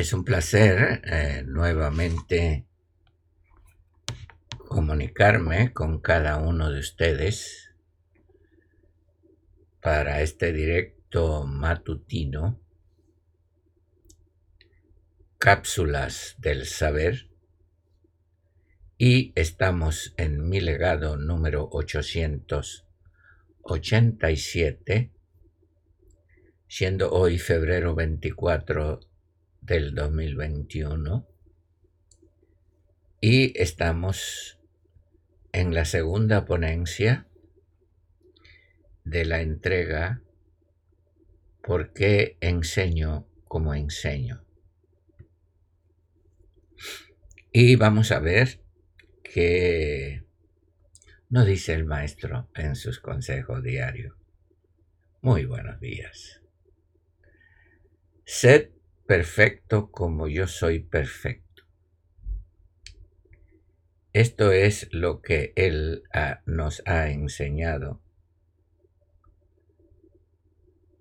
Es un placer eh, nuevamente comunicarme con cada uno de ustedes para este directo matutino, cápsulas del saber, y estamos en mi legado número 887, siendo hoy febrero 24 del 2021 y estamos en la segunda ponencia de la entrega ¿Por qué enseño como enseño? Y vamos a ver qué nos dice el maestro en sus consejos diarios. Muy buenos días. Sed perfecto como yo soy perfecto. Esto es lo que Él nos ha enseñado.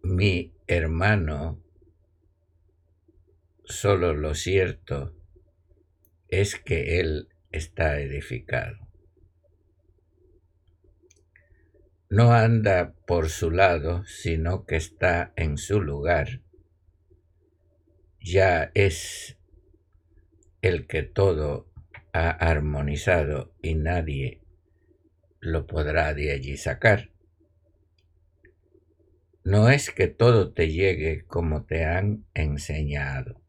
Mi hermano, solo lo cierto es que Él está edificado. No anda por su lado, sino que está en su lugar ya es el que todo ha armonizado y nadie lo podrá de allí sacar. No es que todo te llegue como te han enseñado,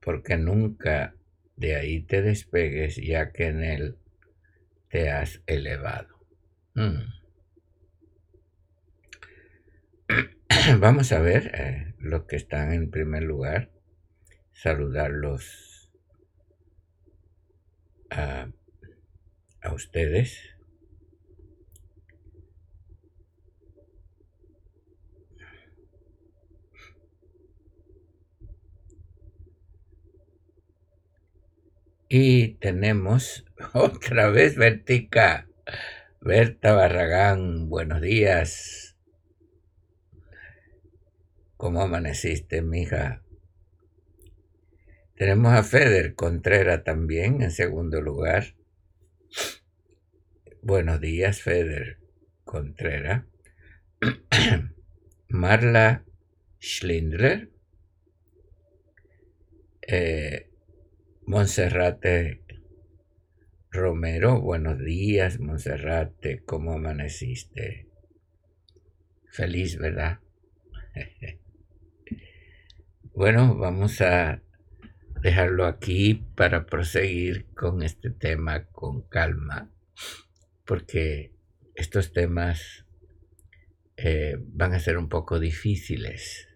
porque nunca de ahí te despegues ya que en él te has elevado. Mm. Vamos a ver eh, los que están en primer lugar, saludarlos a, a ustedes. Y tenemos otra vez Vertica. Berta Barragán, buenos días. ¿Cómo amaneciste, mija? Tenemos a Feder Contreras también en segundo lugar. Buenos días, Feder Contreras. Marla Schlindler. Eh, Monserrate Romero, buenos días, Monserrate, ¿cómo amaneciste? Feliz, ¿verdad? Bueno, vamos a dejarlo aquí para proseguir con este tema con calma, porque estos temas eh, van a ser un poco difíciles.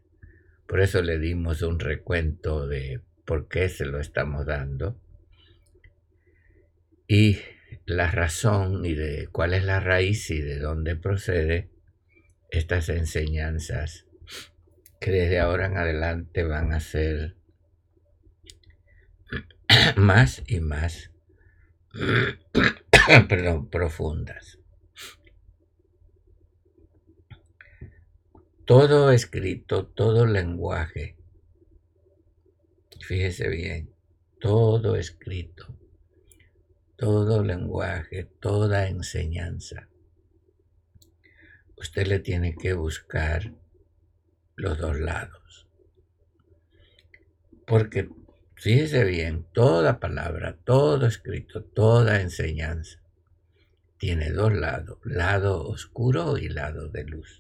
Por eso le dimos un recuento de por qué se lo estamos dando y la razón y de cuál es la raíz y de dónde procede estas enseñanzas que desde ahora en adelante van a ser más y más perdón, profundas. Todo escrito, todo lenguaje, fíjese bien, todo escrito, todo lenguaje, toda enseñanza, usted le tiene que buscar los dos lados. Porque, fíjese bien, toda palabra, todo escrito, toda enseñanza tiene dos lados, lado oscuro y lado de luz.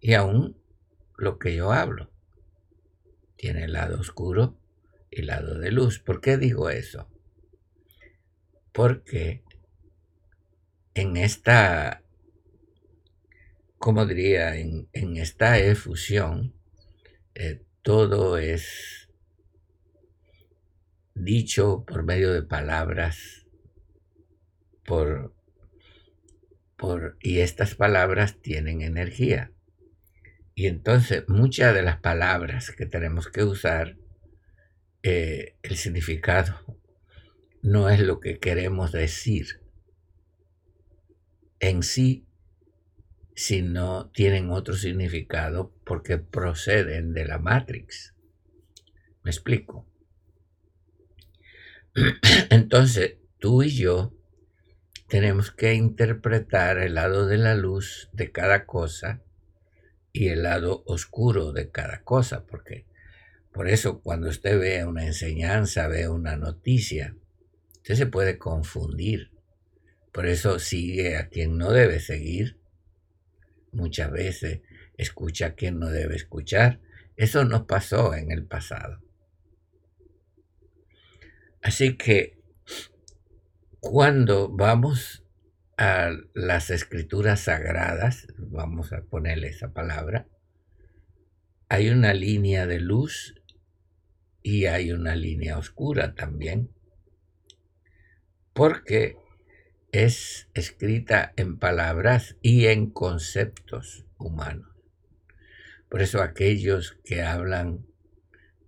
Y aún lo que yo hablo. Tiene lado oscuro y lado de luz. ¿Por qué digo eso? Porque en esta, como diría, en, esta efusión, eh, todo es dicho por medio de palabras, por, por, y estas palabras tienen energía. Y entonces muchas de las palabras que tenemos que usar, eh, el significado no es lo que queremos decir en sí, sino tienen otro significado porque proceden de la Matrix. ¿Me explico? Entonces, tú y yo tenemos que interpretar el lado de la luz de cada cosa y el lado oscuro de cada cosa, porque por eso cuando usted ve una enseñanza, ve una noticia, usted se puede confundir. Por eso sigue a quien no debe seguir. Muchas veces escucha a quien no debe escuchar. Eso nos pasó en el pasado. Así que cuando vamos a las escrituras sagradas, vamos a ponerle esa palabra, hay una línea de luz y hay una línea oscura también, porque es escrita en palabras y en conceptos humanos. Por eso aquellos que hablan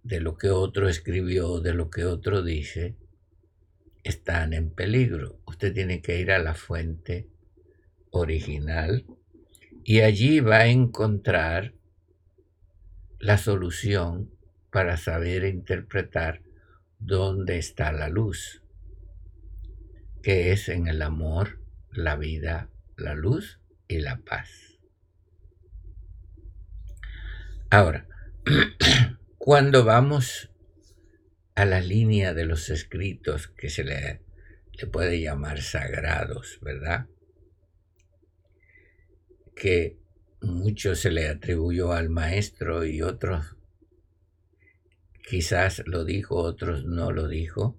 de lo que otro escribió, de lo que otro dice, están en peligro. Usted tiene que ir a la fuente original y allí va a encontrar la solución para saber interpretar dónde está la luz, que es en el amor, la vida, la luz y la paz. Ahora, cuando vamos a la línea de los escritos que se le, le puede llamar sagrados, ¿verdad? Que mucho se le atribuyó al maestro y otros quizás lo dijo, otros no lo dijo,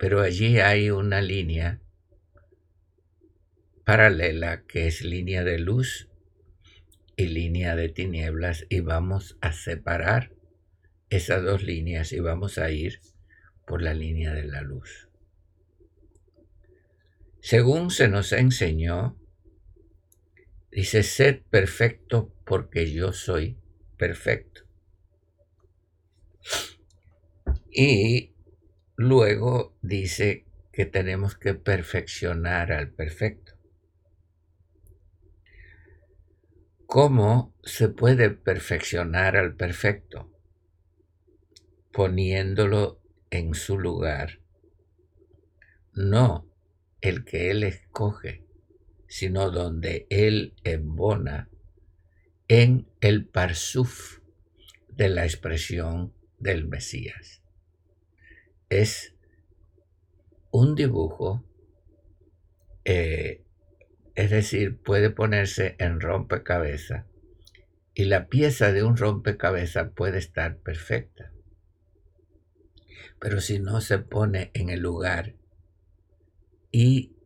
pero allí hay una línea paralela que es línea de luz y línea de tinieblas y vamos a separar esas dos líneas y vamos a ir por la línea de la luz. Según se nos enseñó, dice, sed perfecto porque yo soy perfecto. Y luego dice que tenemos que perfeccionar al perfecto. ¿Cómo se puede perfeccionar al perfecto? poniéndolo en su lugar. No el que Él escoge, sino donde Él embona en el parsuf de la expresión del Mesías. Es un dibujo, eh, es decir, puede ponerse en rompecabezas y la pieza de un rompecabezas puede estar perfecta. Pero si no se pone en el lugar y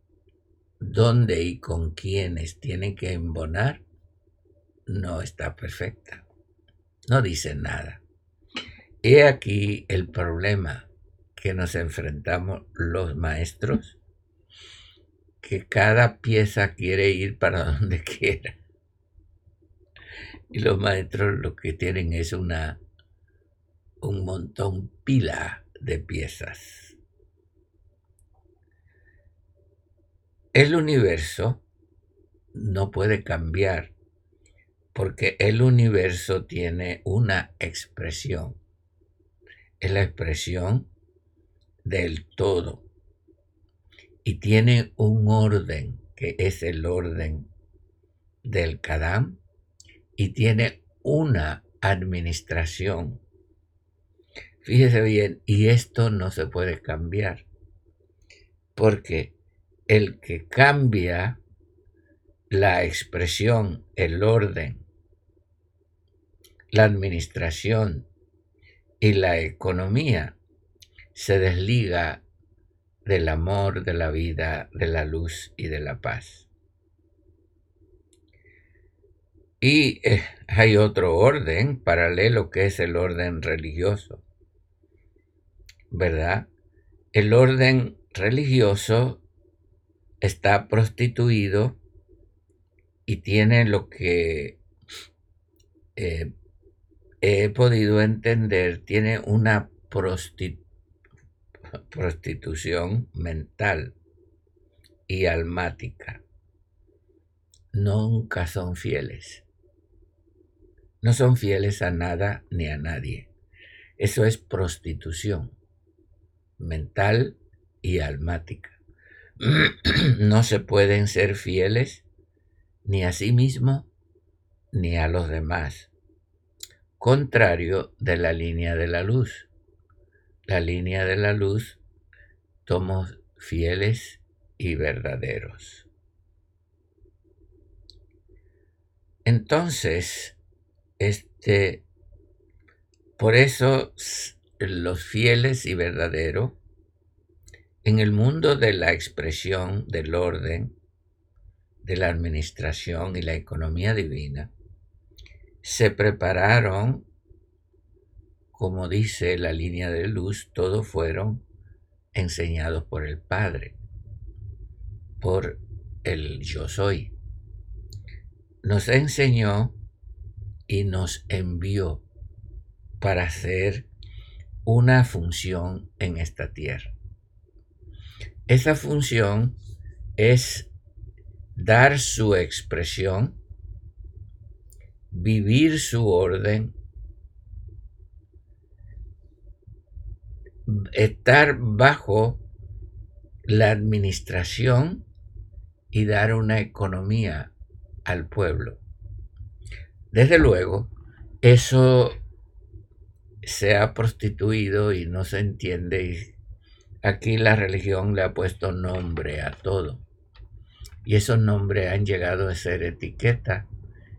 dónde y con quiénes tienen que embonar, no está perfecta. No dice nada. He aquí el problema que nos enfrentamos los maestros, que cada pieza quiere ir para donde quiera. Y los maestros lo que tienen es una un montón pila de piezas. El universo no puede cambiar porque el universo tiene una expresión. Es la expresión del todo. Y tiene un orden que es el orden del Kadam y tiene una administración Fíjese bien, y esto no se puede cambiar, porque el que cambia la expresión, el orden la administración y la economía se desliga del amor, de la vida, de la luz y de la paz. Y eh, hay otro orden paralelo que es el orden religioso, ¿verdad? El orden religioso está prostituido y tiene lo que eh, he podido entender, tiene una prostitución mental y almática. Nunca son fieles. No son fieles a nada ni a nadie. Eso es prostitución mental y almática. no se pueden ser fieles ni a sí mismo ni a los demás, contrario de la línea de la luz. La línea de la luz somos fieles y verdaderos. Entonces, este, por eso los fieles y verdaderos en el mundo de la expresión del orden, de la administración y la economía divina, se prepararon, como dice la línea de luz, todos fueron enseñados por el Padre, por el yo soy. Nos enseñó y nos envió para hacer una función en esta tierra. Esa función es dar su expresión, vivir su orden, estar bajo la administración y dar una economía al pueblo. Desde luego, eso se ha prostituido y no se entiende Aquí la religión le ha puesto nombre a todo. Y esos nombres han llegado a ser etiqueta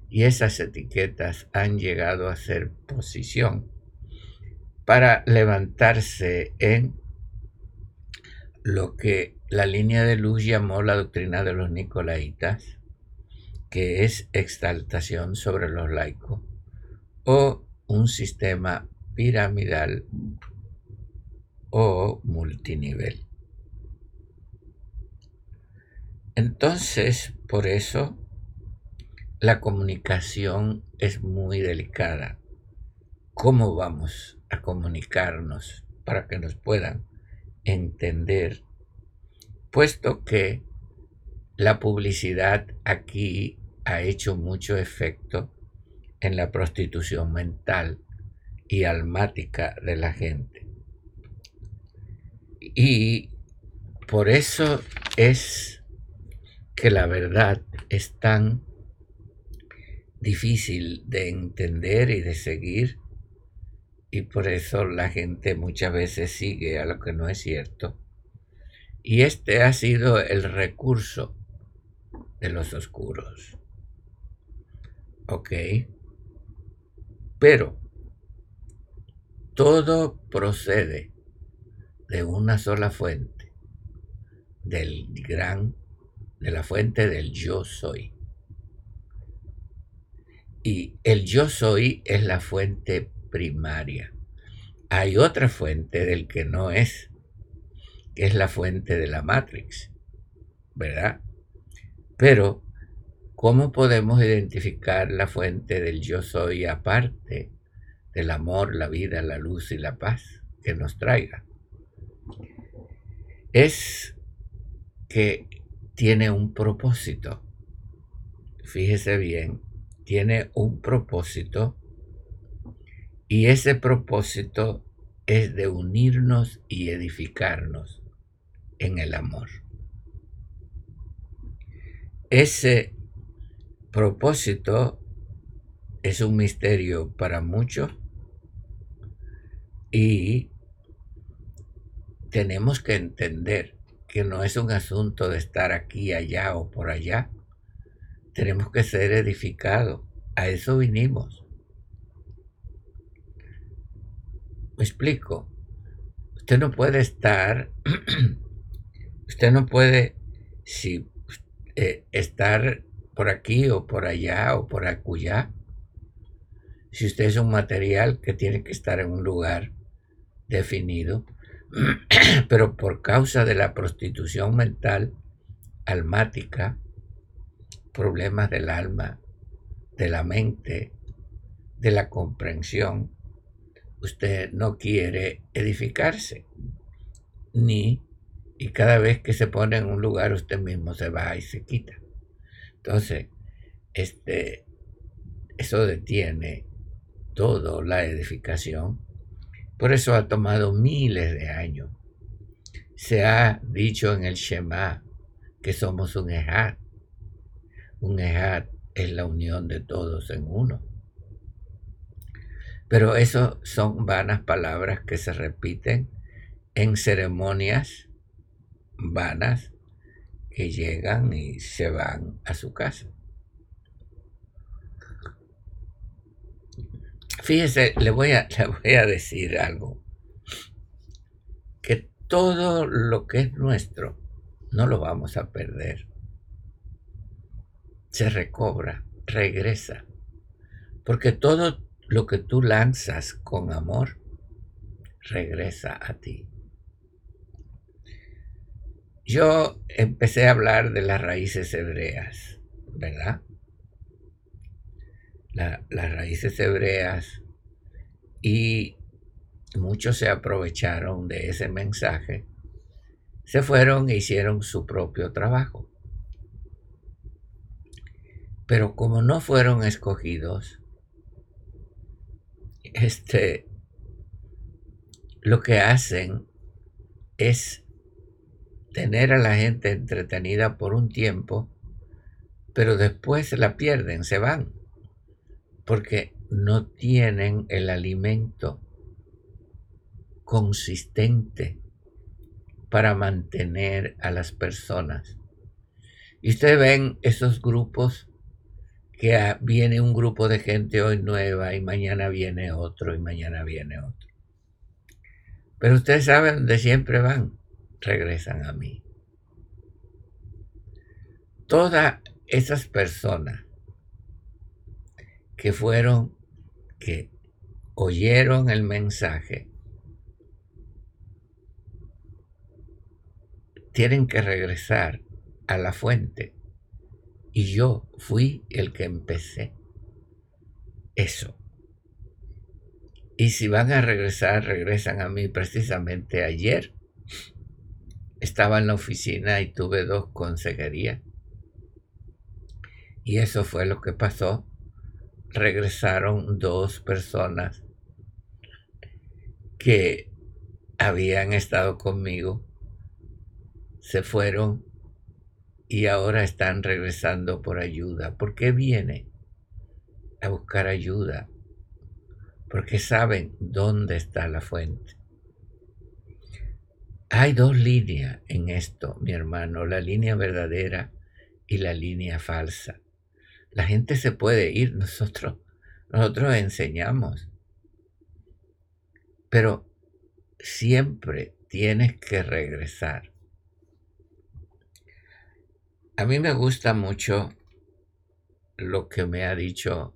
y esas etiquetas han llegado a ser posición para levantarse en lo que la línea de luz llamó la doctrina de los nicolaitas, que es exaltación sobre los laicos, o un sistema piramidal o multinivel. Entonces, por eso, la comunicación es muy delicada. ¿Cómo vamos a comunicarnos para que nos puedan entender? Puesto que la publicidad aquí ha hecho mucho efecto en la prostitución mental y almática de la gente. Y por eso es que la verdad es tan difícil de entender y de seguir y por eso la gente muchas veces sigue a lo que no es cierto. Y este ha sido el recurso de los oscuros. ¿Ok? Pero todo procede de una sola fuente, del gran, de la fuente del yo soy. Y el yo soy es la fuente primaria. Hay otra fuente del que no es, que es la fuente de la Matrix, ¿verdad? Pero, ¿cómo podemos identificar la fuente del yo soy aparte del amor, la vida, la luz y la paz que nos traiga? es que tiene un propósito. Fíjese bien, tiene un propósito y ese propósito es de unirnos y edificarnos en el amor. Ese propósito es un misterio para muchos y tenemos que entender que no es un asunto de estar aquí, allá o por allá. Tenemos que ser edificados. A eso vinimos. Me explico. Usted no puede estar, usted no puede si, eh, estar por aquí o por allá o por acullá. Si usted es un material que tiene que estar en un lugar definido, pero por causa de la prostitución mental, almática, problemas del alma, de la mente, de la comprensión, usted no quiere edificarse, ni, y cada vez que se pone en un lugar usted mismo se va y se quita. Entonces, este, eso detiene toda la edificación. Por eso ha tomado miles de años. Se ha dicho en el Shema que somos un Ejad. Un Ejad es la unión de todos en uno. Pero eso son vanas palabras que se repiten en ceremonias vanas que llegan y se van a su casa. Fíjese, le voy a, le voy a decir algo. Que todo lo que es nuestro no lo vamos a perder. Se recobra, regresa. Porque todo lo que tú lanzas con amor regresa a ti. Yo empecé a hablar de las raíces hebreas, ¿verdad? las raíces hebreas y muchos se aprovecharon de ese mensaje, se fueron e hicieron su propio trabajo. Pero como no fueron escogidos, este, lo que hacen es tener a la gente entretenida por un tiempo, pero después la pierden, se van, porque no tienen el alimento consistente para mantener a las personas. Y ustedes ven esos grupos que viene un grupo de gente hoy nueva y mañana viene otro y mañana viene otro. Pero ustedes saben dónde siempre van, regresan a mí. Todas esas personas que fueron, que oyeron el mensaje, tienen que regresar a la fuente y yo fui el que empecé eso. Y si van a regresar, regresan a mí. Precisamente ayer estaba en la oficina y tuve dos consejerías. Y eso fue lo que pasó. Regresaron dos personas que habían estado conmigo. Se fueron y ahora están regresando por ayuda. ¿Por qué viene a buscar ayuda? Porque saben dónde está la fuente. Hay dos líneas en esto, mi hermano, la línea verdadera y la línea falsa. La gente se puede ir, nosotros, nosotros enseñamos, pero siempre tienes que regresar a mí me gusta mucho lo que me ha dicho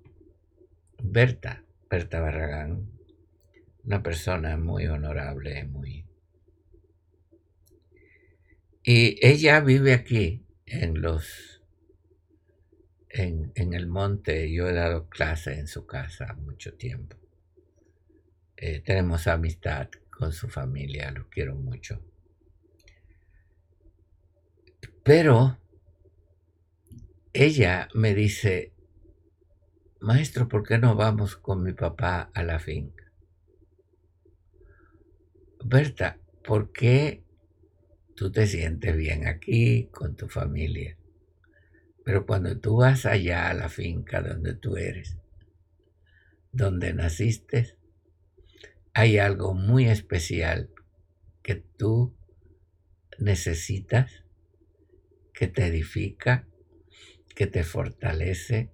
Berta, Berta Barragán, una persona muy honorable, muy... Y ella vive aquí, en los... En, en el monte, yo he dado clase en su casa mucho tiempo. Eh, tenemos amistad con su familia, lo quiero mucho. Pero ella me dice, maestro, ¿por qué no vamos con mi papá a la finca? Berta, ¿por qué tú te sientes bien aquí con tu familia? Pero cuando tú vas allá a la finca donde tú eres, donde naciste, hay algo muy especial que tú necesitas, que te edifica, que te fortalece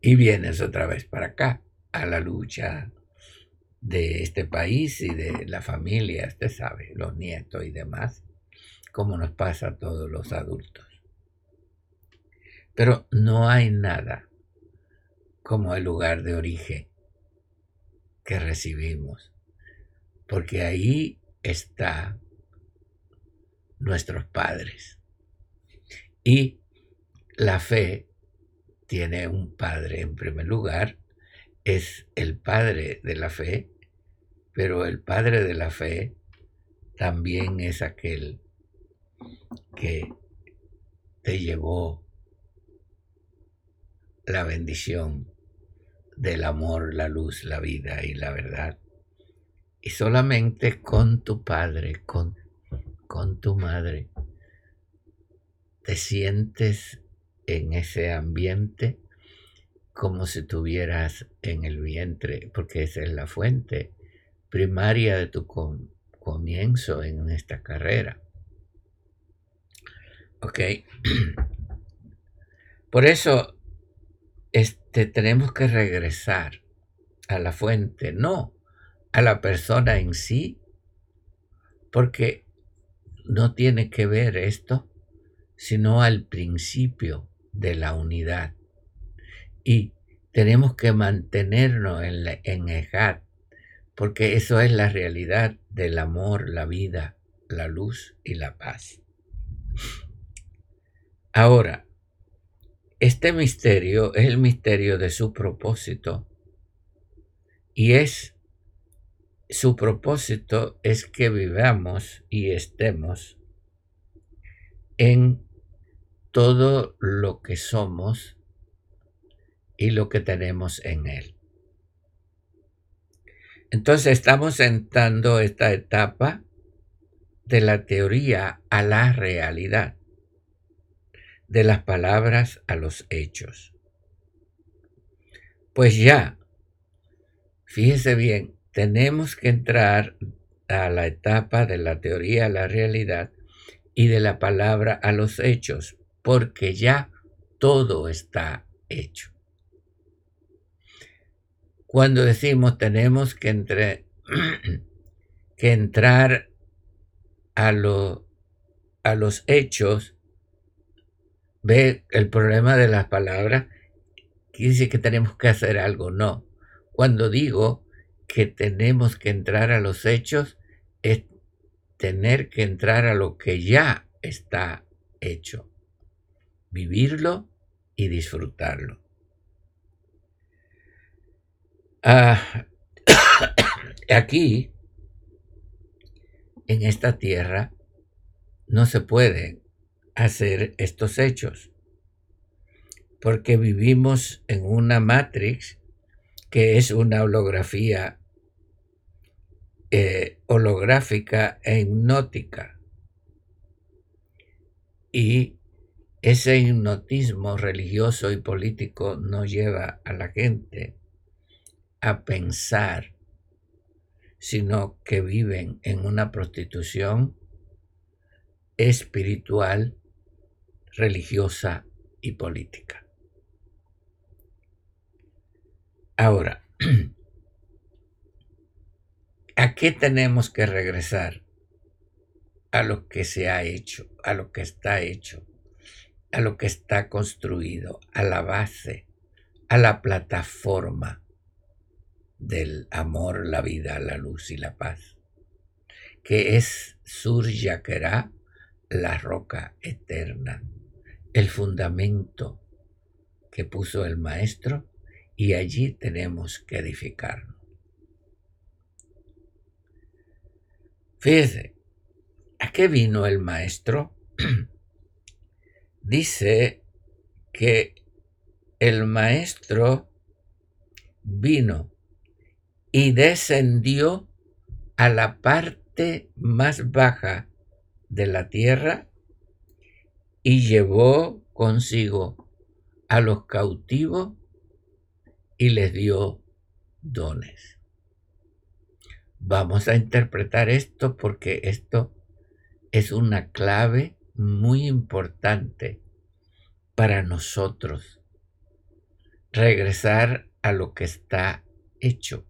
y vienes otra vez para acá, a la lucha, de este país y de la familia, usted sabe, los nietos y demás, como nos pasa a todos los adultos. Pero no hay nada como el lugar de origen que recibimos, porque ahí está nuestros padres. Y la fe tiene un padre en primer lugar, es el padre de la fe, pero el padre de la fe también es aquel que te llevó la bendición del amor, la luz, la vida y la verdad. Y solamente con tu padre, con, con tu madre, te sientes en ese ambiente como si estuvieras en el vientre, porque esa es la fuente primaria de tu comienzo en esta carrera. Ok. Por eso este, tenemos que regresar a la fuente, no a la persona en sí, porque no tiene que ver esto, sino al principio de la unidad. Y tenemos que mantenernos en, la, en porque eso es la realidad del amor, la vida, la luz y la paz. Ahora, este misterio es el misterio de su propósito y es su propósito es que vivamos y estemos en todo lo que somos y lo que tenemos en él. Entonces estamos entrando esta etapa de la teoría a la realidad, de las palabras a los hechos. Pues ya, fíjese bien, tenemos que entrar a la etapa de la teoría a la realidad y de la palabra a los hechos, porque ya todo está hecho. Cuando decimos tenemos que, entre, que entrar a, lo, a los hechos, ve el problema de las palabras, quiere decir que tenemos que hacer algo, no. Cuando digo que tenemos que entrar a los hechos, es tener que entrar a lo que ya está hecho, vivirlo y disfrutarlo. Ah, aquí, en esta tierra, no se pueden hacer estos hechos, porque vivimos en una matrix que es una holografía eh, holográfica e hipnótica. Y ese hipnotismo religioso y político no lleva a la gente a pensar, sino que viven en una prostitución espiritual, religiosa y política. Ahora, ¿a qué tenemos que regresar? A lo que se ha hecho, a lo que está hecho, a lo que está construido, a la base, a la plataforma del amor, la vida, la luz y la paz, que es Sur la roca eterna, el fundamento que puso el maestro y allí tenemos que edificarnos. Fíjese, ¿a qué vino el maestro? Dice que el maestro vino y descendió a la parte más baja de la tierra y llevó consigo a los cautivos y les dio dones. Vamos a interpretar esto porque esto es una clave muy importante para nosotros. Regresar a lo que está hecho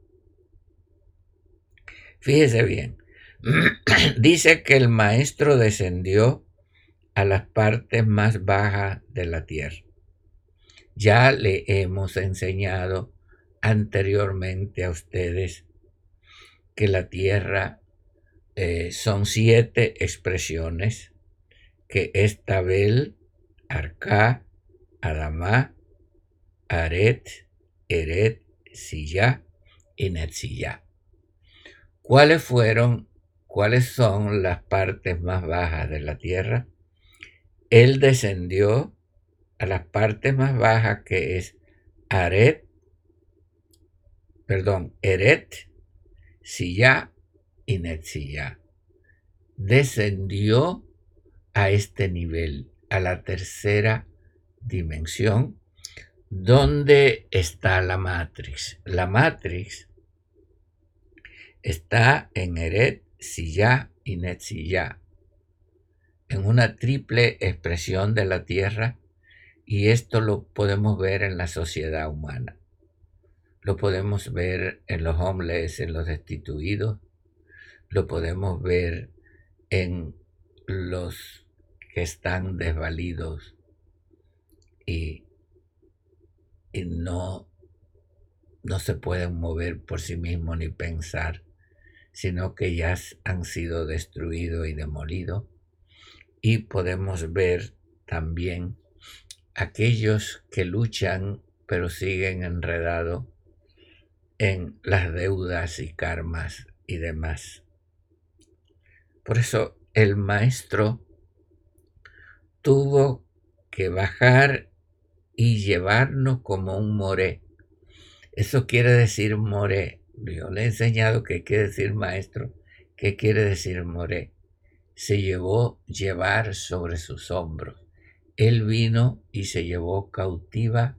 Fíjese bien. Dice que el maestro descendió a las partes más bajas de la tierra. Ya le hemos enseñado anteriormente a ustedes que la tierra eh, son siete expresiones que es Tabel, Arca, Adamá, Aret, Eret, Silla y Netzilla. ¿Cuáles fueron, cuáles son las partes más bajas de la tierra? Él descendió a las partes más bajas que es Aret, perdón, Eret, Silla y Netzilla. Descendió a este nivel, a la tercera dimensión, donde está la matrix. La matrix está en Eret, Silla y Netzilla, en una triple expresión de la Tierra, y esto lo podemos ver en la sociedad humana. Lo podemos ver en los homeless, en los destituidos, lo podemos ver en los que están desvalidos y, y no, no se pueden mover por sí mismos ni pensar, sino que ya han sido destruidos y demolidos. Y podemos ver también aquellos que luchan pero siguen enredados en las deudas y karmas y demás. Por eso el maestro tuvo que bajar y llevarnos como un moré. Eso quiere decir moré. Yo le he enseñado qué quiere decir maestro, qué quiere decir moré. Se llevó llevar sobre sus hombros. Él vino y se llevó cautiva,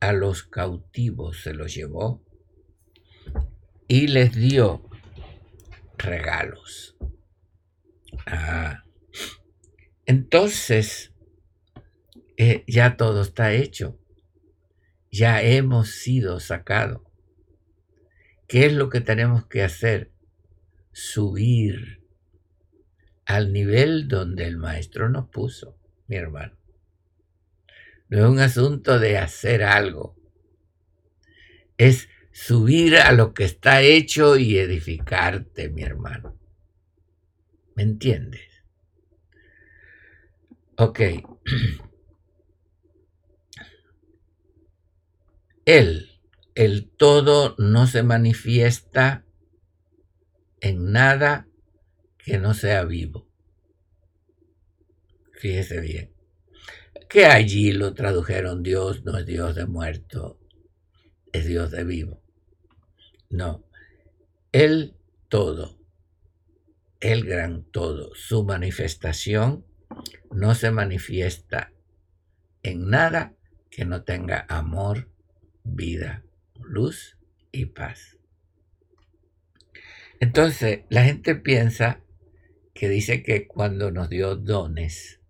a los cautivos se los llevó y les dio regalos. Ah. Entonces, eh, ya todo está hecho. Ya hemos sido sacados. ¿Qué es lo que tenemos que hacer? Subir al nivel donde el maestro nos puso, mi hermano. No es un asunto de hacer algo. Es subir a lo que está hecho y edificarte, mi hermano. ¿Me entiendes? Ok. Él, el todo, no se manifiesta en nada que no sea vivo. Fíjese bien. Que allí lo tradujeron Dios, no es Dios de muerto, es Dios de vivo. No, el todo, el gran todo, su manifestación no se manifiesta en nada que no tenga amor, vida, luz y paz. Entonces, la gente piensa que dice que cuando nos dio dones,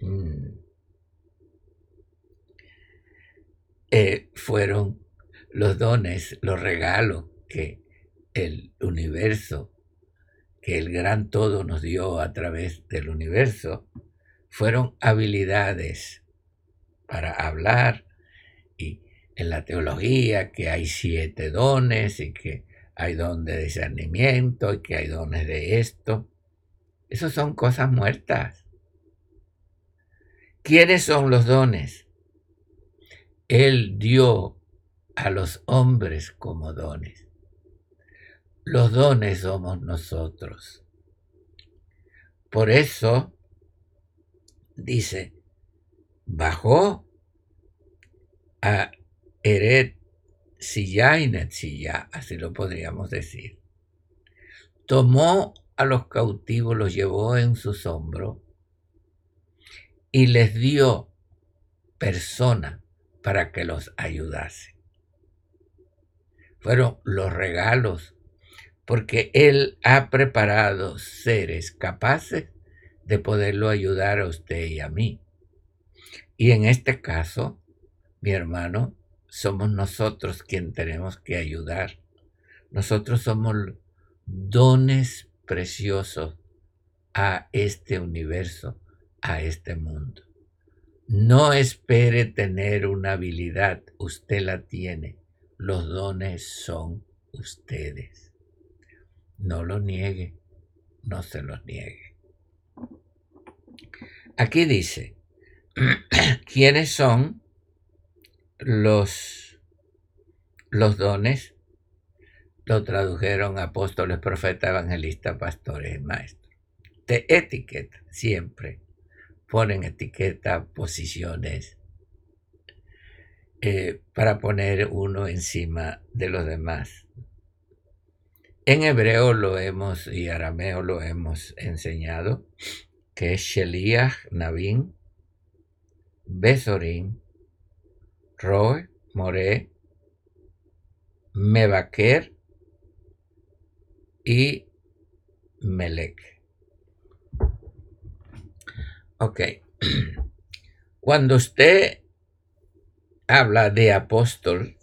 mm, eh, fueron los dones, los regalos que el universo, que el gran todo nos dio a través del universo, fueron habilidades para hablar y en la teología que hay siete dones y que hay don de discernimiento y que hay dones de esto. Esas son cosas muertas. ¿Quiénes son los dones? Él dio a los hombres como dones. Los dones somos nosotros. Por eso, dice, bajó a Eret Silla y así lo podríamos decir. Tomó a los cautivos, los llevó en sus hombros y les dio persona para que los ayudase fueron los regalos, porque Él ha preparado seres capaces de poderlo ayudar a usted y a mí. Y en este caso, mi hermano, somos nosotros quien tenemos que ayudar. Nosotros somos dones preciosos a este universo, a este mundo. No espere tener una habilidad, usted la tiene. Los dones son ustedes. No lo niegue, no se los niegue. Aquí dice, ¿quiénes son los, los dones? Lo tradujeron apóstoles, profetas, evangelistas, pastores y maestros. De etiqueta, siempre ponen etiqueta, posiciones, eh, para poner uno encima de los demás. En hebreo lo hemos y arameo lo hemos enseñado, que es Sheliach, Navin, Besorim, Roe, More, Mebaker y Melech. Ok. Cuando usted habla de apóstol,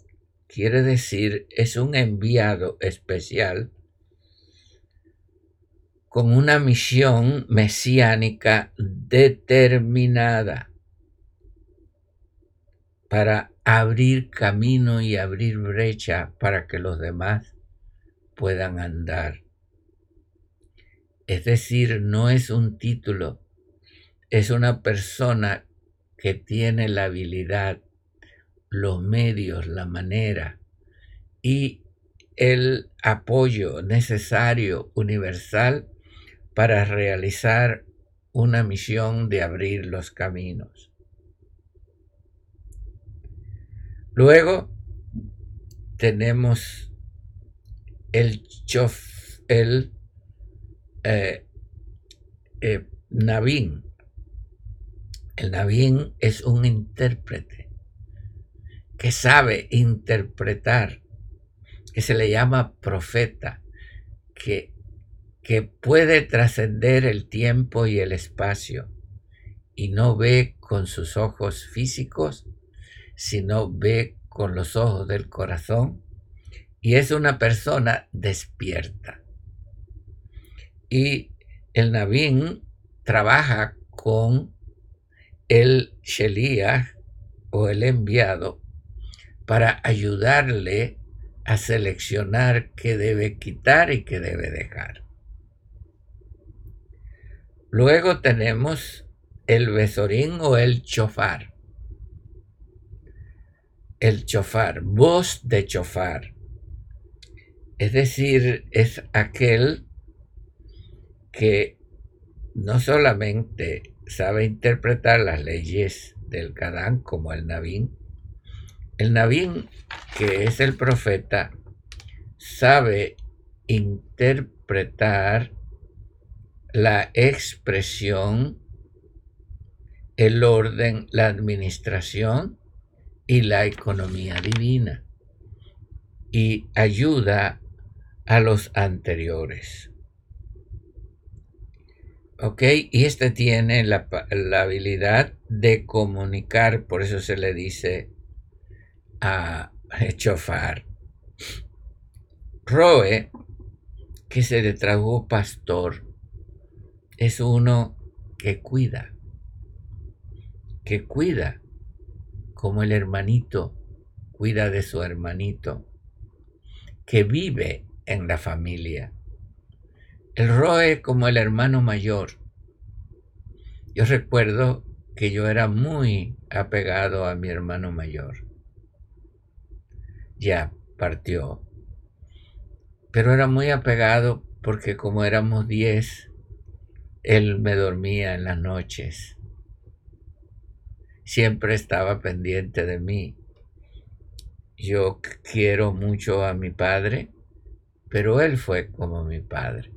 quiere decir es un enviado especial con una misión mesiánica determinada para abrir camino y abrir brecha para que los demás puedan andar. Es decir, no es un título, es una persona que tiene la habilidad, los medios, la manera y el apoyo necesario, universal, para realizar una misión de abrir los caminos. Luego tenemos el chof, el eh, eh, Navín, el Navín es un intérprete que sabe interpretar, que se le llama profeta, que, que puede trascender el tiempo y el espacio y no ve con sus ojos físicos, sino ve con los ojos del corazón y es una persona despierta. Y el Navín trabaja con el Sheliach o el enviado para ayudarle a seleccionar qué debe quitar y qué debe dejar. Luego tenemos el besorín o el chofar. El chofar, voz de chofar. Es decir, es aquel que no solamente sabe interpretar las leyes del Kadán como el Navín. El Navín, que es el profeta, sabe interpretar la expresión, el orden, la administración y la economía divina y ayuda a los anteriores. ¿ok? Y este tiene la, habilidad de comunicar, por eso se le dice a chofar. Roe, que se le trajo pastor, es uno que cuida, que cuida, como el hermanito cuida de su hermanito, que vive en la familia el Roe como el hermano mayor. Yo recuerdo que yo era muy apegado a mi hermano mayor. Ya partió. Pero era muy apegado porque como éramos diez, él me dormía en las noches. Siempre estaba pendiente de mí. Yo quiero mucho a mi padre, pero él fue como mi padre.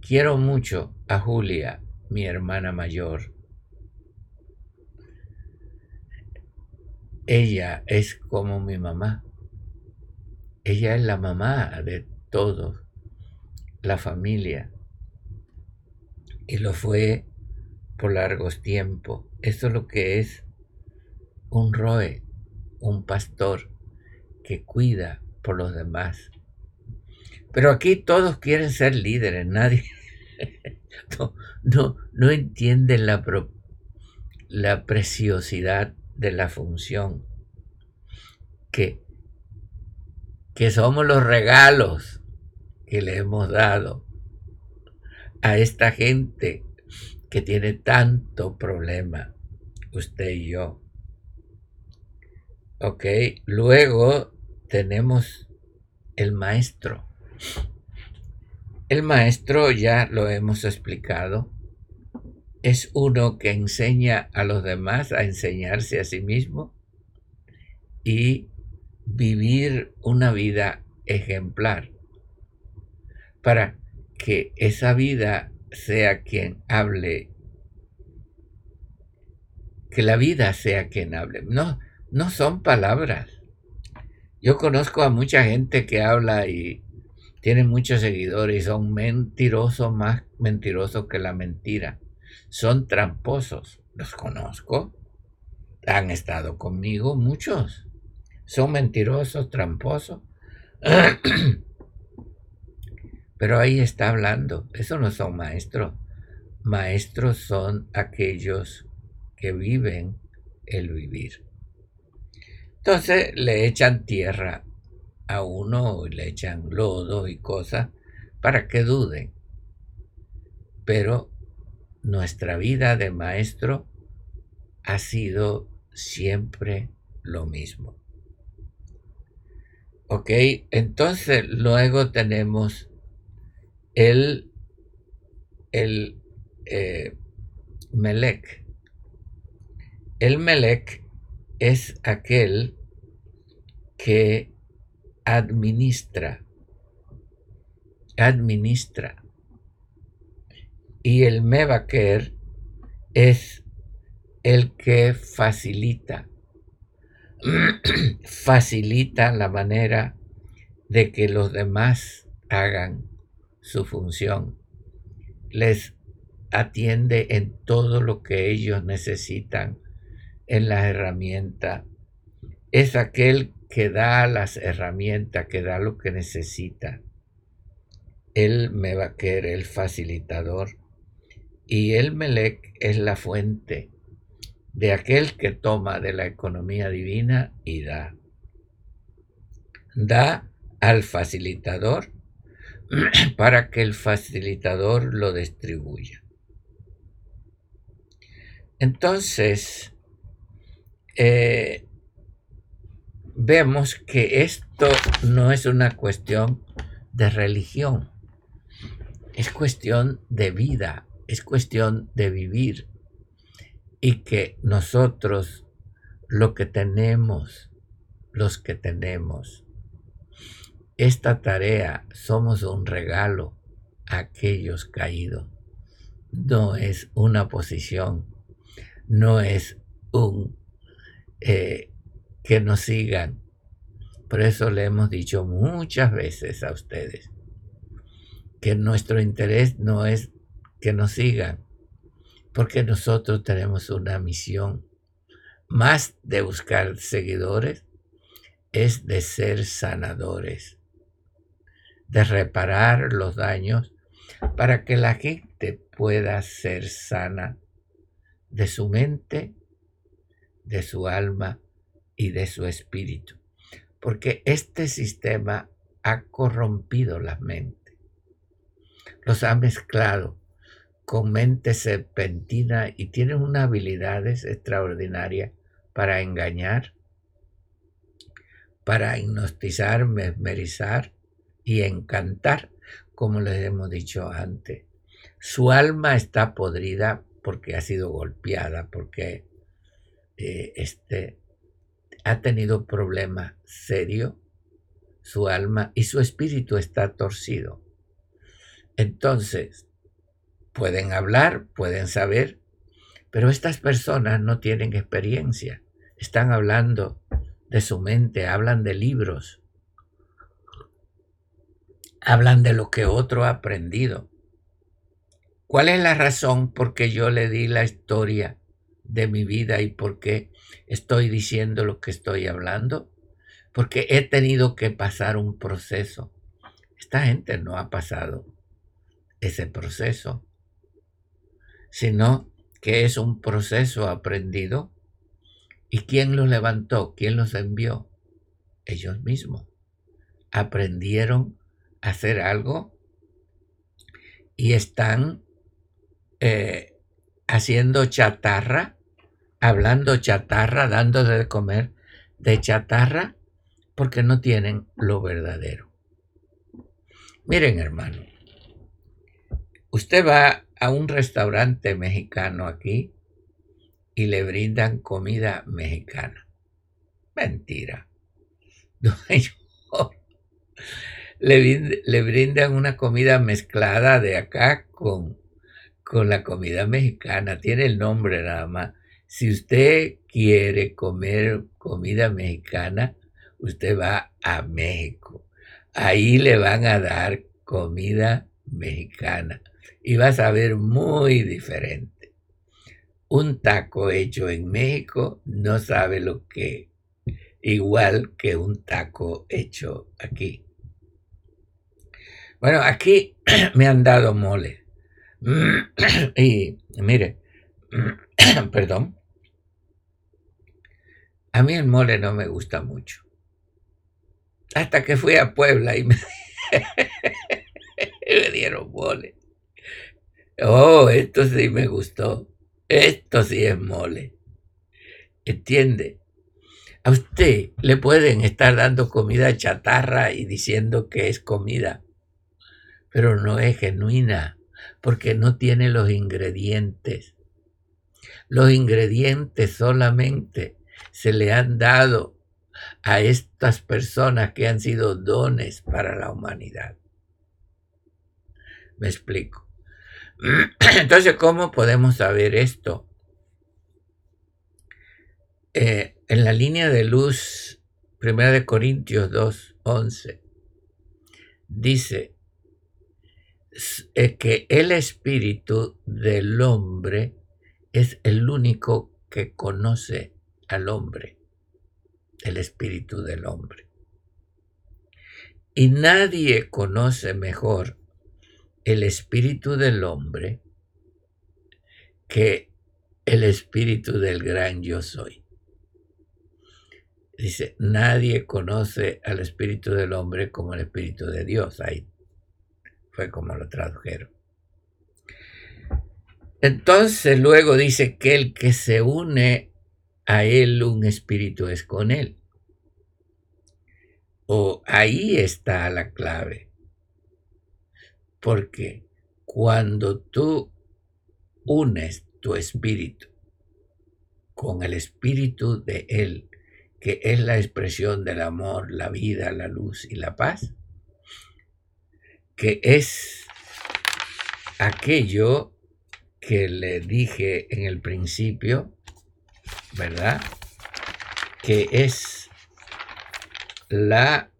Quiero mucho a Julia, mi hermana mayor. Ella es como mi mamá. Ella es la mamá de todos, la familia. Y lo fue por largos tiempos. Eso es lo que es un roe, un pastor que cuida por los demás. Pero aquí todos quieren ser líderes, nadie no, no, no entienden la, la preciosidad de la función, que, que somos los regalos que le hemos dado a esta gente que tiene tanto problema, usted y yo. Ok, luego tenemos el maestro. El maestro, ya lo hemos explicado, es uno que enseña a los demás a enseñarse a sí mismo y vivir una vida ejemplar para que esa vida sea quien hable, que la vida sea quien hable. No, no son palabras. Yo conozco a mucha gente que habla y tienen muchos seguidores y son mentirosos, más mentirosos que la mentira. Son tramposos. Los conozco. Han estado conmigo muchos. Son mentirosos, tramposos. Pero ahí está hablando. Eso no son maestros. Maestros son aquellos que viven el vivir. Entonces le echan tierra a uno le echan lodo y cosas para que duden. Pero nuestra vida de maestro ha sido siempre lo mismo. Ok, entonces luego tenemos el, el eh, Melec. El Melec es aquel que administra, administra. Y el Mevaker es el que facilita, facilita la manera de que los demás hagan su función. Les atiende en todo lo que ellos necesitan en la herramienta. Es aquel que da las herramientas, que da lo que necesita. Él me el facilitador. Y el Melec es la fuente de aquel que toma de la economía divina y da. Da al facilitador para que el facilitador lo distribuya. Entonces, eh, vemos que esto no es una cuestión de religión, es cuestión de vida, es cuestión de vivir y que nosotros lo que tenemos, los que tenemos, esta tarea somos un regalo a aquellos caídos, no es una posición, no es un... Eh, que nos sigan. Por eso le hemos dicho muchas veces a ustedes que nuestro interés no es que nos sigan, porque nosotros tenemos una misión más de buscar seguidores, es de ser sanadores, de reparar los daños para que la gente pueda ser sana de su mente, de su alma y de su espíritu, porque este sistema ha corrompido la mente, los ha mezclado con mente serpentina y tienen unas habilidades extraordinarias para engañar, para hipnotizar, mesmerizar y encantar, como les hemos dicho antes. Su alma está podrida porque ha sido golpeada, porque eh, este, ha tenido problema serio, su alma y su espíritu está torcido. Entonces, pueden hablar, pueden saber, pero estas personas no tienen experiencia. Están hablando de su mente, hablan de libros, hablan de lo que otro ha aprendido. ¿Cuál es la razón por qué yo le di la historia de mi vida y por qué estoy diciendo lo que estoy hablando? porque he tenido que pasar un proceso. Esta gente no ha pasado ese proceso, sino que es un proceso aprendido. ¿Y quién los levantó? ¿Quién los envió? Ellos mismos. Aprendieron a hacer algo y están eh, haciendo chatarra, hablando chatarra, dando de comer de chatarra, porque no tienen lo verdadero. Miren, hermano, usted va a un restaurante mexicano aquí y le brindan comida mexicana. Mentira. le, le brindan una comida mezclada de acá con, con la comida mexicana. Tiene el nombre nada más. Si usted quiere comer comida mexicana, usted va a México. Ahí le van a dar comida mexicana y va a saber muy diferente. Un taco hecho en México no sabe lo que igual que un taco hecho aquí. Bueno, aquí me han dado mole. Y mire, perdón, a mí el mole no me gusta mucho. Hasta que fui a Puebla y me, dieron mole. Oh, esto sí me gustó. Esto sí es mole. ¿Entiende? A usted le pueden estar dando comida chatarra y diciendo que es comida pero no es genuina porque no tiene los ingredientes. Los ingredientes solamente se le han dado a estas personas que han sido dones para la humanidad. Me explico. Entonces, ¿cómo podemos saber esto? Eh, en la línea de luz, 1 Corintios 2, 11, dice, es que el espíritu del hombre es el único que conoce al hombre, el espíritu del hombre. Y nadie conoce mejor el espíritu del hombre que el espíritu del gran yo soy. Dice, nadie conoce al espíritu del hombre como el espíritu de Dios. Hay fue como lo tradujeron. Entonces luego dice que el que se une a él un espíritu es con él. O ahí está la clave. Porque cuando tú unes tu espíritu con el espíritu de Él, que es la expresión del amor, la vida, la luz y la paz, que es aquello que le dije en el principio, ¿verdad? Que es la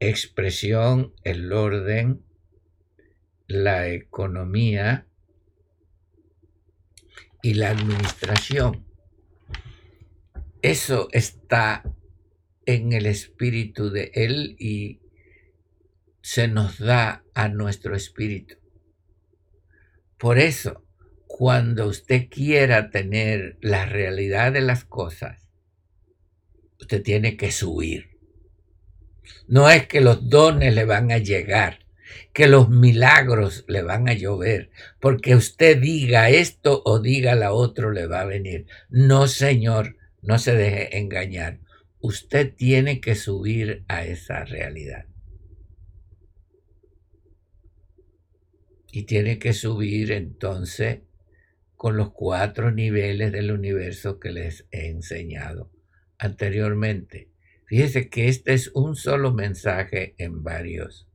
expresión, el orden, la economía y la administración. Eso está en el espíritu de él y se nos da a nuestro espíritu. Por eso, cuando usted quiera tener la realidad de las cosas, usted tiene que subir. No es que los dones le van a llegar, que los milagros le van a llover, porque usted diga esto o diga la otro le va a venir. No, Señor, no se deje engañar. Usted tiene que subir a esa realidad. y tiene que subir entonces con los cuatro niveles del universo que les he enseñado anteriormente. Fíjese que este es un solo mensaje en varios,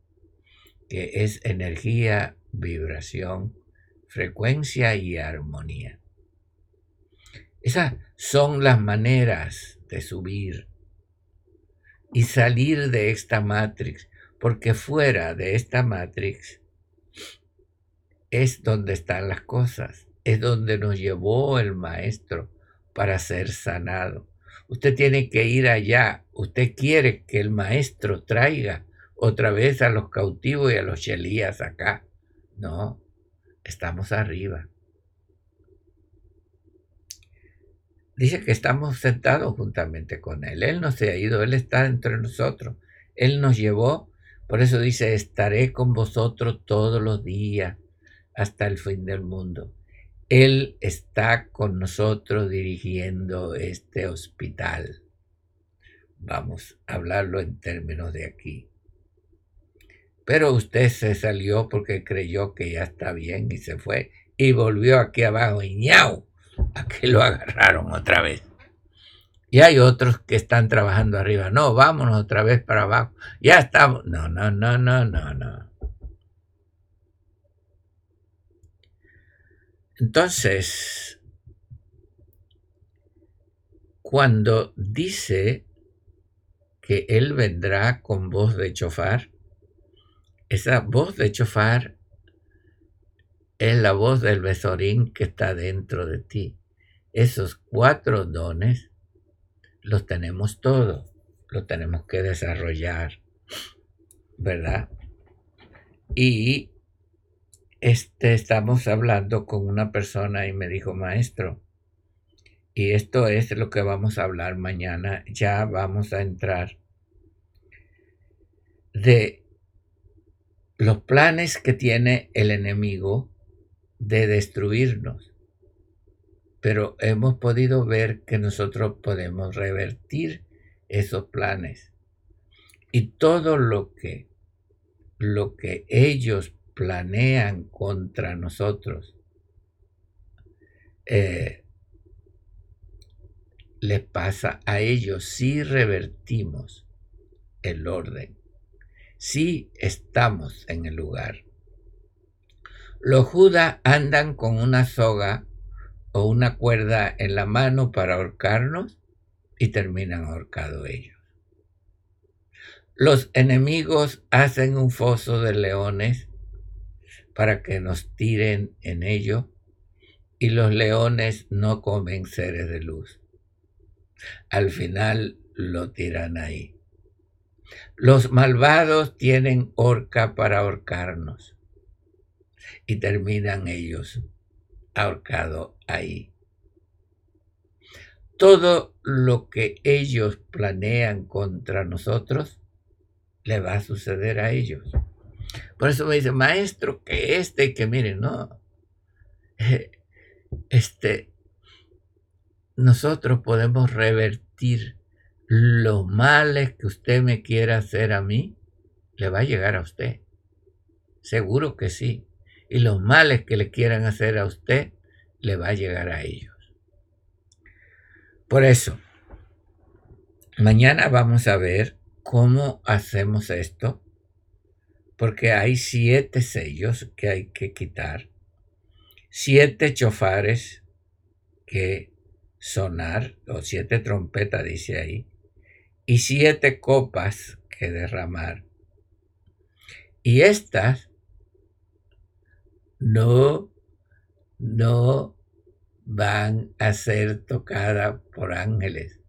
que es energía, vibración, frecuencia y armonía. Esas son las maneras de subir y salir de esta matrix, porque fuera de esta matrix es donde están las cosas, es donde nos llevó el Maestro para ser sanado. Usted tiene que ir allá. Usted quiere que el maestro traiga otra vez a los cautivos y a los chelías acá. No, estamos arriba. Dice que estamos sentados juntamente con Él. Él no se ha ido, Él está entre nosotros. Él nos llevó, por eso dice, estaré con vosotros todos los días hasta el fin del mundo. Él está con nosotros dirigiendo este hospital. Vamos a hablarlo en términos de aquí. Pero usted se salió porque creyó que ya está bien y se fue y volvió aquí abajo y ñau a que lo agarraron otra vez. Y hay otros que están trabajando arriba. No, vámonos otra vez para abajo. Ya estamos. No, no, no, no, no, no. Entonces, cuando dice que Él vendrá con voz de chofar, esa voz de chofar es la voz del besorín que está dentro de ti. Esos cuatro dones los tenemos todos, los tenemos que desarrollar, ¿verdad? Y este, estamos hablando con una persona y me dijo, maestro, y esto es lo que vamos a hablar mañana, ya vamos a entrar de los planes que tiene el enemigo de destruirnos. Pero hemos podido ver que nosotros podemos revertir esos planes. Y todo lo que, lo que ellos planean contra nosotros, eh, les pasa a ellos si revertimos el orden, si estamos en el lugar. Los judas andan con una soga o una cuerda en la mano para ahorcarnos y terminan ahorcados ellos. Los enemigos hacen un foso de leones para que nos tiren en ello y los leones no comen seres de luz. Al final lo tiran ahí. Los malvados tienen horca para ahorcarnos y terminan ellos ahorcados ahí. Todo lo que ellos planean contra nosotros le va a suceder a ellos. Por eso me dice, maestro, que este que miren, no. Este, nosotros podemos revertir los males que usted me quiera hacer a mí, le va a llegar a usted. Seguro que sí y los males que le quieran hacer a usted, le va a llegar a ellos. Por eso, mañana vamos a ver cómo hacemos esto, porque hay siete sellos que hay que quitar, siete chofares que sonar, o siete trompetas dice ahí, y siete copas que derramar. Y estas no, no van a ser tocadas por ángeles.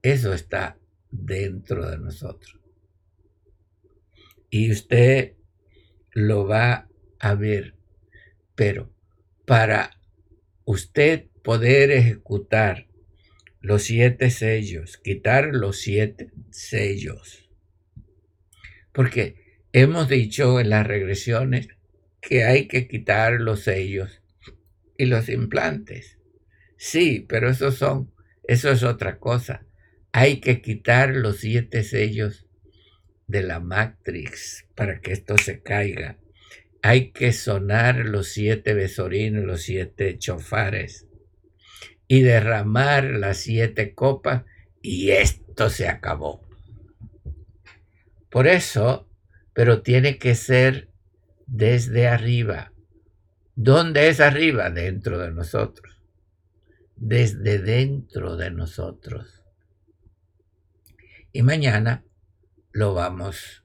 Eso está dentro de nosotros. Y usted lo va a ver. Pero para usted poder ejecutar los siete sellos, quitar los siete sellos, porque hemos dicho en las regresiones que hay que quitar los sellos y los implantes. Sí, pero eso son, eso es otra cosa. Hay que quitar los siete sellos de la Matrix para que esto se caiga. Hay que sonar los siete besorinos, los siete chofares y derramar las siete copas y esto se acabó. Por eso, pero tiene que ser desde arriba. ¿Dónde es arriba? Dentro de nosotros. Desde dentro de nosotros. Y mañana lo vamos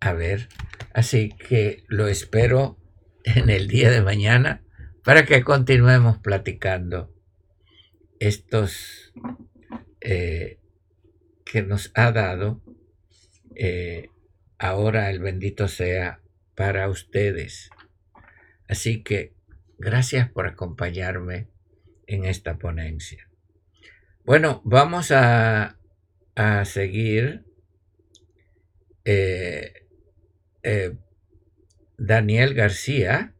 a ver. Así que lo espero en el día de mañana para que continuemos platicando estos eh, que nos ha dado, eh, ahora el bendito sea para ustedes. Así que gracias por acompañarme en esta ponencia. Bueno, vamos a, a seguir. Eh, Daniel García,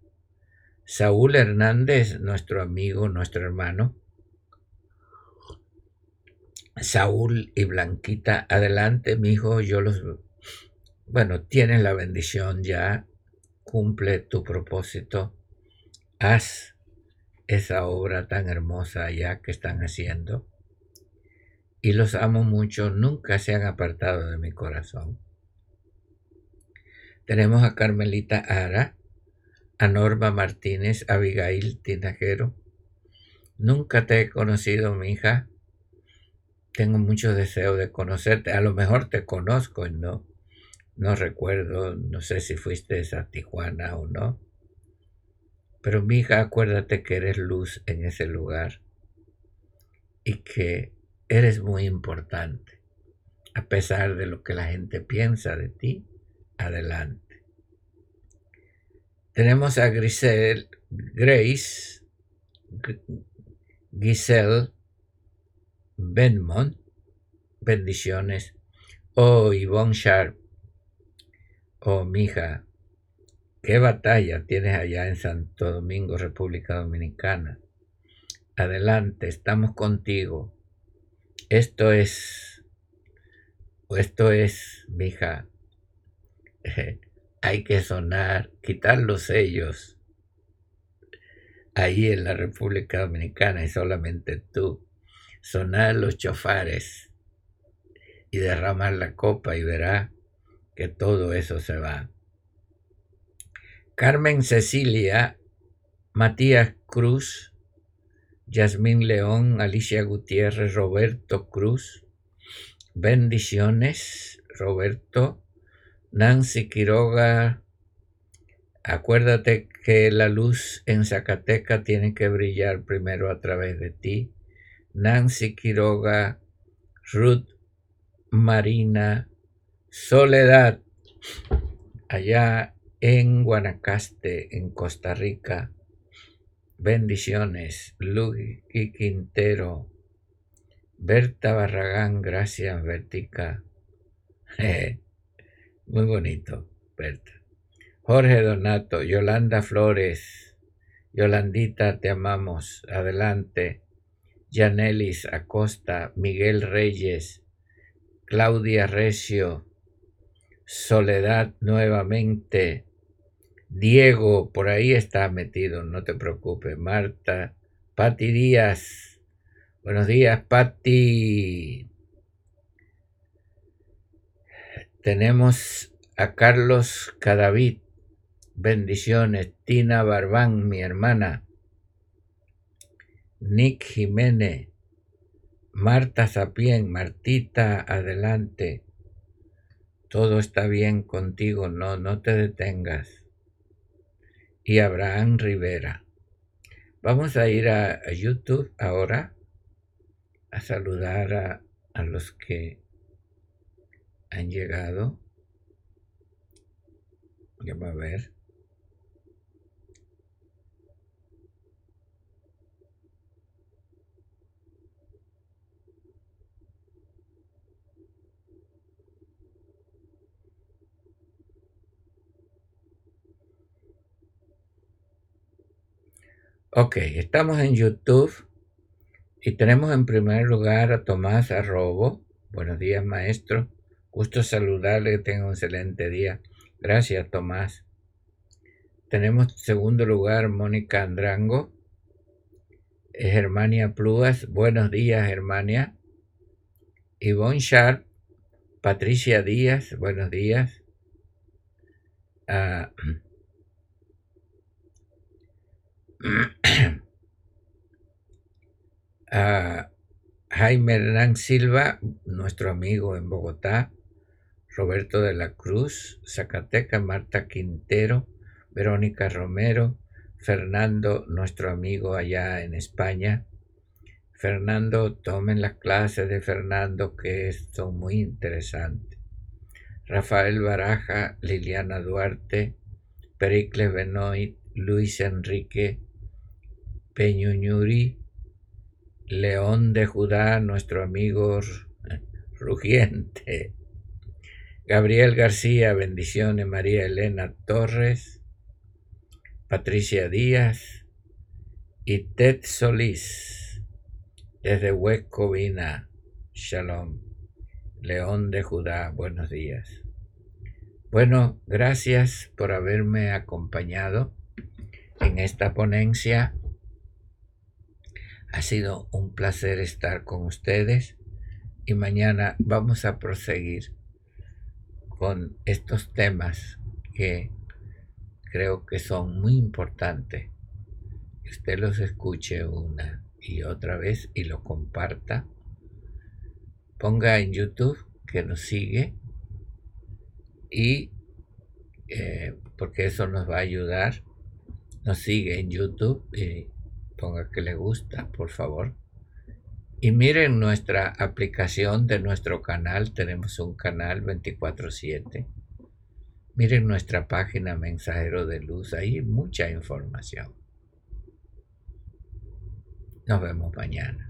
Saúl Hernández, nuestro amigo, nuestro hermano, Saúl y Blanquita, adelante, mi hijo, yo los... Bueno, tienes la bendición ya, cumple tu propósito, haz esa obra tan hermosa ya que están haciendo. Y los amo mucho, nunca se han apartado de mi corazón. Tenemos a Carmelita Ara, a Norma Martínez, Abigail Tinajero. Nunca te he conocido, mi hija tengo mucho deseo de conocerte. A lo mejor te conozco y no, no recuerdo, no sé si fuiste a Tijuana o no. Pero mi hija, acuérdate que eres luz en ese lugar y que eres muy importante. A pesar de lo que la gente piensa de ti, adelante. Tenemos a Grisel, Grace, Giselle Benmont, bendiciones. Oh, Yvonne Sharp, oh, mija, qué batalla tienes allá en Santo Domingo, República Dominicana. Adelante, estamos contigo. Esto es, esto es, mija, hay que sonar, quitar los sellos ahí en la República Dominicana y solamente tú sonar los chofares y derramar la copa y verá que todo eso se va. Carmen Cecilia, Matías Cruz, Yasmín León, Alicia Gutiérrez, Roberto Cruz, bendiciones, Roberto, Nancy Quiroga, acuérdate que la luz en Zacateca tiene que brillar primero a través de ti. Nancy Quiroga, Ruth Marina, Soledad, allá en Guanacaste, en Costa Rica. Bendiciones, Luis y Quintero, Berta Barragán, gracias, Bertica. Muy bonito, Berta. Jorge Donato, Yolanda Flores, Yolandita, te amamos. Adelante. Yanelis Acosta, Miguel Reyes, Claudia Recio, Soledad nuevamente, Diego, por ahí está metido, no te preocupes, Marta, Pati Díaz, buenos días, Pati. Tenemos a Carlos Cadavid, bendiciones, Tina Barbán, mi hermana, Nick Jiménez, Marta Sapien, Martita, adelante. Todo está bien contigo, no, no te detengas. Y Abraham Rivera. Vamos a ir a, YouTube ahora a saludar a, a los que han llegado. Vamos a ver. Ok, estamos en YouTube y tenemos en primer lugar a Tomás Arrobo. Buenos días, maestro. Gusto saludarle, que tenga un excelente día. Gracias, Tomás. Tenemos en segundo lugar Mónica Andrango. Germania Pluas. Buenos días, Germania. Yvonne Sharp. Patricia Díaz. Buenos días. Ah, a Jaime Hernán Silva, nuestro amigo en Bogotá, Roberto de la Cruz, Zacateca, Marta Quintero, Verónica Romero, Fernando, nuestro amigo allá en España, Fernando, tomen las clases de Fernando que son muy interesantes. Rafael Baraja, Liliana Duarte, Pericles Benoit, Luis Enrique Peñuñuri, León de Judá, nuestro amigo rugiente, Gabriel García, bendiciones, María Elena Torres, Patricia Díaz y Ted Solís, desde Huescovina, Shalom, León de Judá, buenos días. Bueno, gracias por haberme acompañado en esta ponencia. Ha sido un placer estar con ustedes y mañana vamos a proseguir con estos temas que creo que son muy importantes. Que usted los escuche una y otra vez y lo comparta. Ponga en YouTube que nos sigue y eh, porque eso nos va a ayudar. Nos sigue en YouTube y ponga que le gusta, por favor. Y miren nuestra aplicación de nuestro canal, tenemos un canal 24/7. Miren nuestra página Mensajero de Luz, ahí mucha información. Nos vemos mañana.